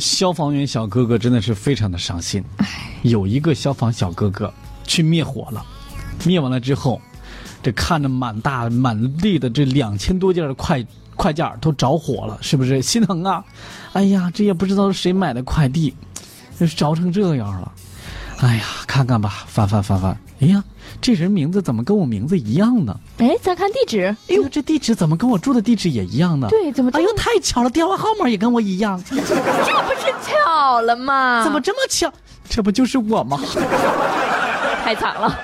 消防员小哥哥真的是非常的伤心。有一个消防小哥哥去灭火了，灭完了之后，这看着满大满地的这两千多件的快快件儿都着火了，是不是心疼啊？哎呀，这也不知道是谁买的快递，这着成这样了。哎呀，看看吧，翻翻翻翻，哎呀，这人名字怎么跟我名字一样呢？哎，再看地址，哎呦，这地址怎么跟我住的地址也一样呢？对，怎么哎呦，太巧了，电话号码也跟我一样，这不是巧了吗？怎么这么巧？这不就是我吗？太惨了。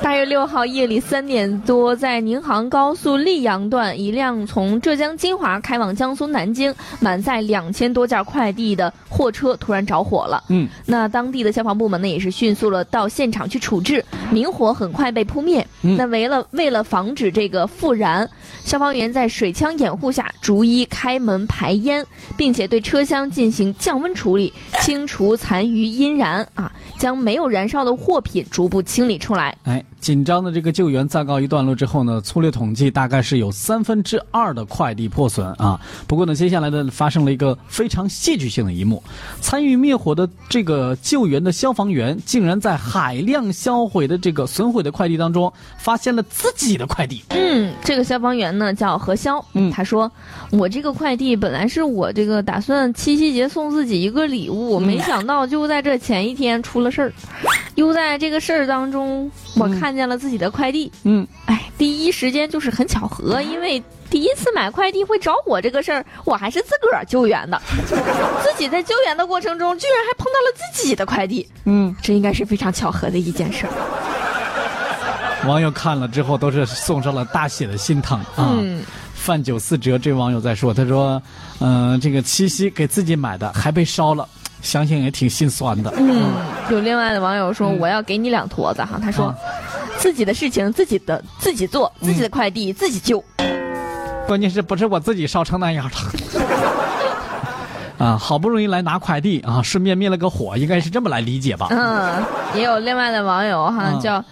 大月六号夜里三点多，在宁杭高速溧阳段，一辆从浙江金华开往江苏南京、满载两千多件快递的货车突然着火了。嗯，那当地的消防部门呢，也是迅速了到现场去处置，明火很快被扑灭。嗯那为了为了防止这个复燃，消防员在水枪掩护下逐一开门排烟，并且对车厢进行降温处理，清除残余阴燃啊，将没有燃烧的货品逐步清理出来。哎，紧张的这个救援暂告一段落之后呢，粗略统计大概是有三分之二的快递破损啊。不过呢，接下来呢发生了一个非常戏剧性的一幕，参与灭火的这个救援的消防员竟然在海量销毁的这个损毁的快递当中发现了自己的快递。嗯，这个消防员呢叫何潇，嗯他说：“我这个快递本来是我这个打算七夕节送自己一个礼物，没想到就在这前一天出了事儿，又在这个事儿当中，我看见了自己的快递。嗯，哎，第一时间就是很巧合，因为第一次买快递会着火这个事儿，我还是自个儿救援的，自己在救援的过程中，居然还碰到了自己的快递，嗯，这应该是非常巧合的一件事儿。网友看了之后都是送上了大写的心疼啊。嗯。范九四折这位网友在说，他说，嗯、这个七夕给自己买的还被烧了，想想也挺心酸的。嗯，有另外的网友说：“嗯我要给你两坨子哈。”他说啊：“自己的事情自己的自己做，自己的快递自己救。关键是不是我自己烧成那样了？啊，好不容易来拿快递啊，顺便灭了个火，应该是这么来理解吧？嗯，也有另外的网友哈啊叫。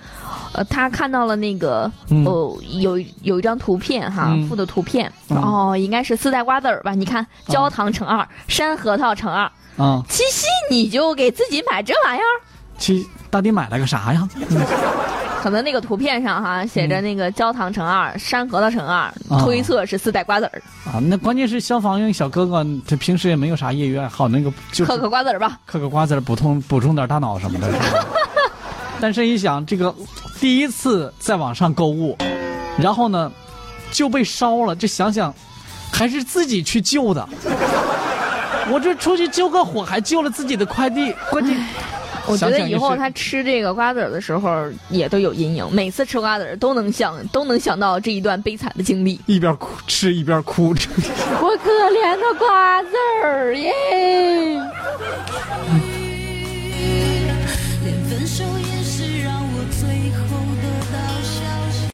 呃，他看到了那个嗯哦，有有一张图片哈，嗯附的图片、嗯哦，应该是四袋瓜子儿吧？你看，焦糖乘二，山核桃乘二，啊，七夕你就给自己买这玩意儿？七到底买了个啥呀？可能那个图片上哈写着那个焦糖乘二，山核桃乘二，啊推测是四袋瓜子儿，啊，那关键是消防员小哥哥，他平时也没有啥业余爱好，那个就是嗑嗑瓜子儿吧。嗑嗑瓜子儿补充补充点大脑什么的。但是一想，这个第一次在网上购物，然后呢就被烧了，这想想还是自己去救的。我这出去救个火，还救了自己的快递，关键。我觉得以后他吃这个瓜子儿的时候也都有阴影，每次吃瓜子儿都能想都能想到这一段悲惨的经历。一边哭吃一边哭，我可怜的瓜子儿耶！